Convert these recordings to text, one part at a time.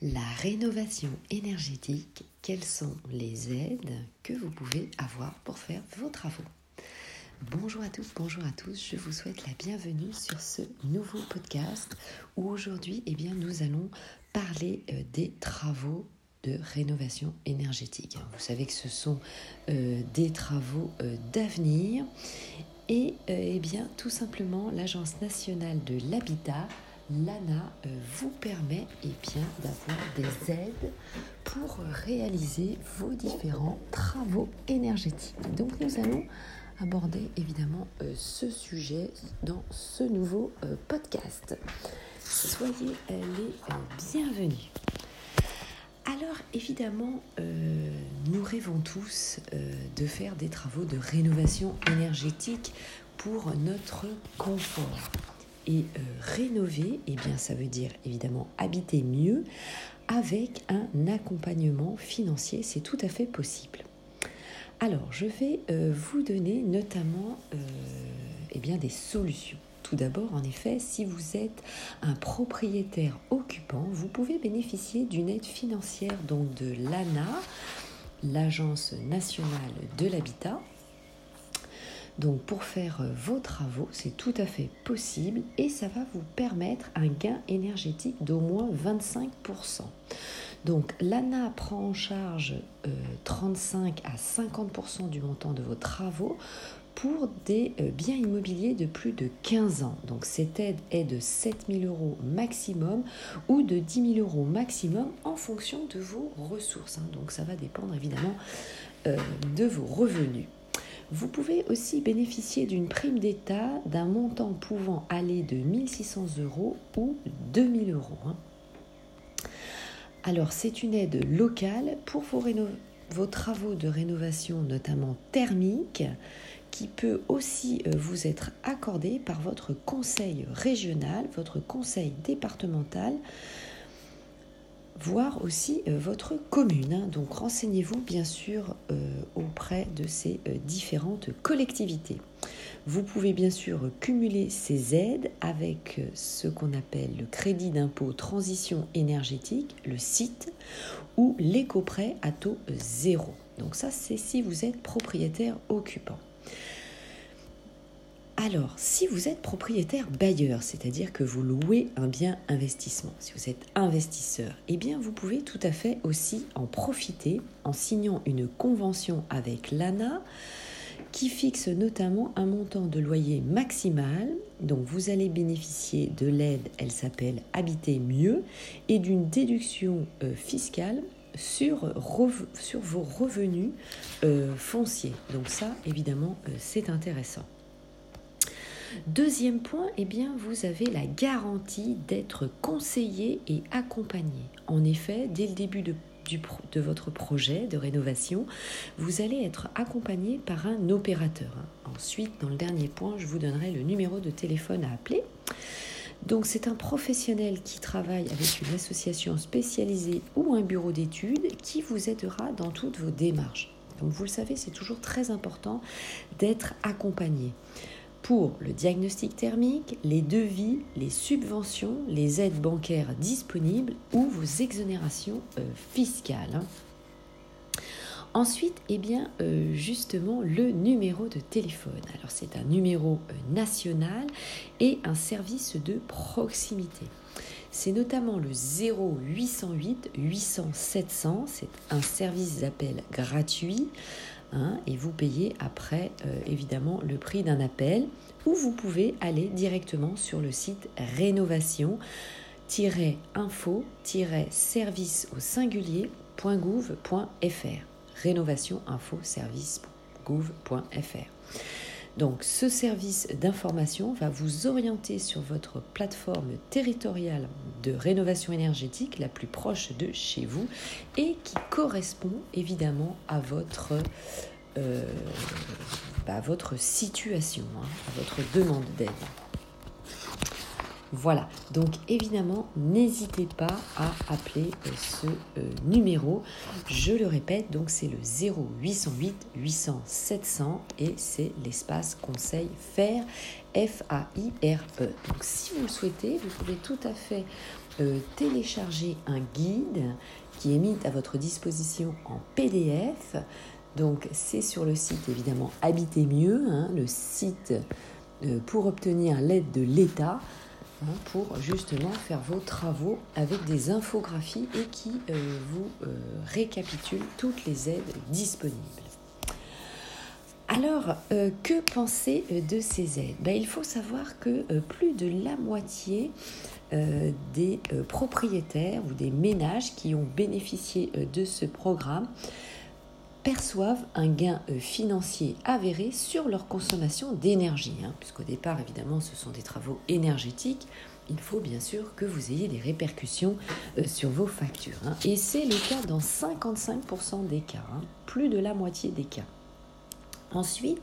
La rénovation énergétique, quelles sont les aides que vous pouvez avoir pour faire vos travaux Bonjour à tous, bonjour à tous, je vous souhaite la bienvenue sur ce nouveau podcast où aujourd'hui eh bien, nous allons parler euh, des travaux de rénovation énergétique. Vous savez que ce sont euh, des travaux euh, d'avenir et eh bien tout simplement l'Agence nationale de l'habitat l'ANA euh, vous permet eh bien, d'avoir des aides pour réaliser vos différents travaux énergétiques. Donc nous allons aborder évidemment euh, ce sujet dans ce nouveau euh, podcast. Soyez les bienvenus. Alors évidemment, nous rêvons tous de faire des travaux de rénovation énergétique pour notre confort. Et euh, rénover, eh bien, ça veut dire évidemment habiter mieux avec un accompagnement financier. C'est tout à fait possible. Alors, je vais euh, vous donner notamment euh, eh bien, des solutions. Tout d'abord, en effet, si vous êtes un propriétaire occupant, vous pouvez bénéficier d'une aide financière donc de l'ANA, l'Agence nationale de l'habitat, donc pour faire euh, vos travaux, c'est tout à fait possible et ça va vous permettre un gain énergétique d'au moins 25%. Donc l'ANA prend en charge 35 euh, à 50% du montant de vos travaux pour des euh, biens immobiliers de plus de 15 ans. Donc cette aide est de 7 000 euros maximum ou de 10 000 euros maximum en fonction de vos ressources. Hein. Donc ça va dépendre évidemment de vos revenus. Vous pouvez aussi bénéficier d'une prime d'État d'un montant pouvant aller de 1600 euros ou 2000 euros. Hein. Alors, c'est une aide locale pour vos, vos, travaux de rénovation, notamment thermique, qui peut aussi euh, vous être accordée par votre conseil régional, votre conseil départemental voir aussi euh, votre commune. Hein. Donc renseignez-vous bien sûr euh, auprès de ces euh, différentes collectivités. Vous pouvez bien sûr cumuler ces aides avec ce qu'on appelle le crédit d'impôt transition énergétique, le site, ou l'éco-prêt à taux zéro. Donc ça, c'est si vous êtes propriétaire occupant. Alors, si vous êtes propriétaire bailleur, c'est-à-dire que vous louez un bien investissement, si vous êtes investisseur, eh bien vous pouvez tout à fait aussi en profiter en signant une convention avec l'ANA qui fixe notamment un montant de loyer maximal. Donc vous allez bénéficier de l'aide, elle s'appelle Habiter mieux, et d'une déduction euh, fiscale sur, vos revenus euh, fonciers. Donc ça, évidemment, euh, c'est intéressant. Deuxième point, eh bien, vous avez la garantie d'être conseillé et accompagné. En effet, dès le début de, de votre projet de rénovation, vous allez être accompagné par un opérateur. Ensuite, dans le dernier point, je vous donnerai le numéro de téléphone à appeler. Donc c'est un professionnel qui travaille avec une association spécialisée ou un bureau d'études qui vous aidera dans toutes vos démarches. Donc vous le savez, c'est toujours très important d'être accompagné pour le diagnostic thermique, les devis, les subventions, les aides bancaires disponibles ou vos exonérations euh, fiscales. Hein. Ensuite, eh bien, euh, justement, le numéro de téléphone. Alors, c'est un numéro euh, national et un service de proximité. C'est notamment le 0808 800 700. C'est un service d'appel gratuit Hein, et vous payez après euh, évidemment le prix d'un appel ou vous pouvez aller directement sur le site rénovation-info-service au singulier.gouv.fr rénovation info service.gouv.fr donc ce service d'information va vous orienter sur votre plateforme territoriale de rénovation énergétique la plus proche de chez vous et qui correspond évidemment à votre, euh, bah, situation, hein, à votre demande d'aide. Voilà, donc évidemment, n'hésitez pas à appeler euh, ce euh, numéro. Je le répète, donc c'est le 0808 800 700 et c'est l'espace conseil FAIRE, F-A-I-R-E. Donc si vous le souhaitez, vous pouvez tout à fait télécharger un guide qui est mis à votre disposition en PDF. Donc c'est sur le site évidemment Habiter mieux, hein, le site pour obtenir l'aide de l'État. Hein, pour justement faire vos travaux avec des infographies et qui euh, vous euh, récapitulent toutes les aides disponibles. Alors, euh, que penser de ces aides? Ben, Il faut savoir que plus de la moitié des propriétaires ou des ménages qui ont bénéficié de ce programme perçoivent un gain euh, financier avéré sur leur consommation d'énergie. Hein, puisqu'au départ, évidemment, ce sont des travaux énergétiques. Il faut bien sûr que vous ayez des répercussions euh, sur vos factures. Hein. et c'est le cas dans 55% des cas, hein, plus de la moitié des cas. Ensuite,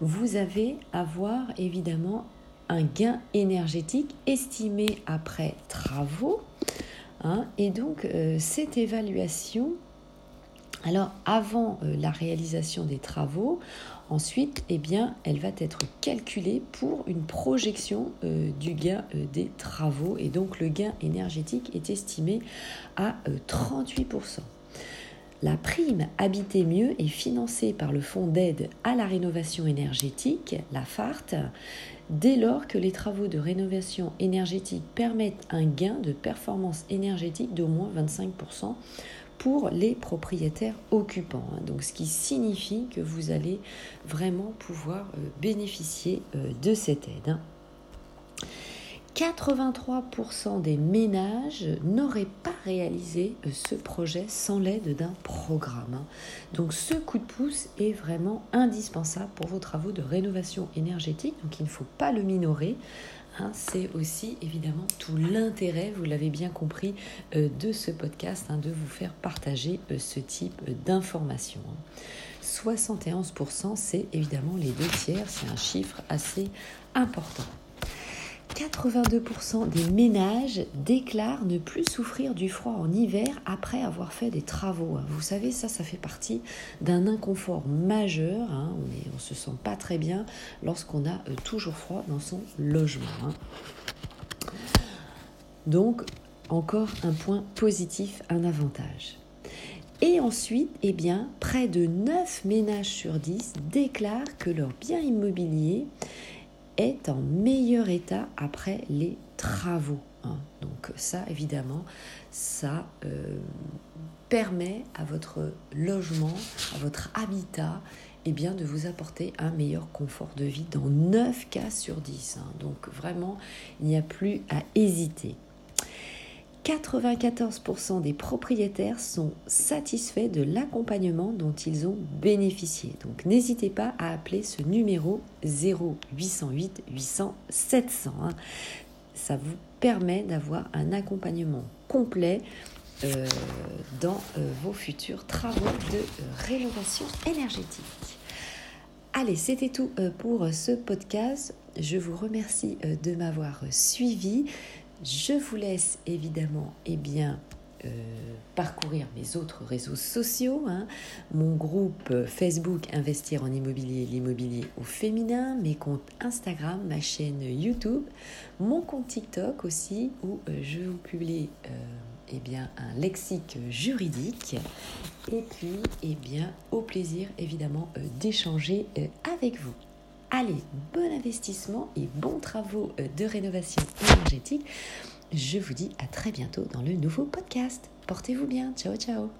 vous avez à voir évidemment un gain énergétique estimé après travaux. et donc, euh, cette évaluation alors avant euh, la réalisation des travaux, ensuite, eh bien, elle va être calculée pour une projection euh, du gain euh, des travaux et donc le gain énergétique est estimé à 38%. La prime Habiter mieux est financée par le Fonds d'aide à la rénovation énergétique, la FART, dès lors que les travaux de rénovation énergétique permettent un gain de performance énergétique d'au moins 25% pour les propriétaires occupants. Hein. Donc, ce qui signifie que vous allez vraiment pouvoir euh, bénéficier euh, de cette aide. 83% des ménages n'auraient pas réalisé euh, ce projet sans l'aide d'un programme. Hein. Donc ce coup de pouce est vraiment indispensable pour vos travaux de rénovation énergétique. Donc il ne faut pas le minorer. Hein, c'est aussi évidemment tout l'intérêt, vous l'avez bien compris, euh, de ce podcast, hein, de vous faire partager euh, ce type d'informations. 71%, c'est évidemment les deux tiers, c'est un chiffre assez important. 82% des ménages déclarent ne plus souffrir du froid en hiver après avoir fait des travaux. Hein. Vous savez, ça, ça fait partie d'un inconfort majeur. Hein. On ne se sent pas très bien lorsqu'on a euh, toujours froid dans son logement. Hein. Donc, encore un point positif, un avantage. Et ensuite, eh bien, près de 9 ménages sur 10 déclarent que leur bien immobilier est en meilleur état après les travaux. Hein. Donc ça, évidemment, ça euh, permet à votre logement, à votre habitat, eh bien, de vous apporter un meilleur confort de vie dans 9 cas sur 10. Hein. Donc vraiment, il n'y a plus à hésiter. 94% des propriétaires sont satisfaits de l'accompagnement dont ils ont bénéficié. Donc n'hésitez pas à appeler ce numéro 0808 800 700. Ça vous permet d'avoir un accompagnement complet euh, dans euh, vos futurs travaux de euh, rénovation énergétique. Allez, c'était tout pour ce podcast. Je vous remercie de m'avoir suivi. Je vous laisse évidemment eh euh, parcourir mes autres réseaux sociaux, hein. mon groupe euh, Facebook Investir en immobilier, l'immobilier au féminin, mes comptes Instagram, ma chaîne YouTube, mon compte TikTok aussi où euh, je vous publie eh bien, un lexique juridique et puis eh bien, au plaisir évidemment d'échanger avec vous. Allez, bon investissement et bons travaux euh, de rénovation énergétique. Je vous dis à très bientôt dans le nouveau podcast. Portez-vous bien. Ciao, ciao.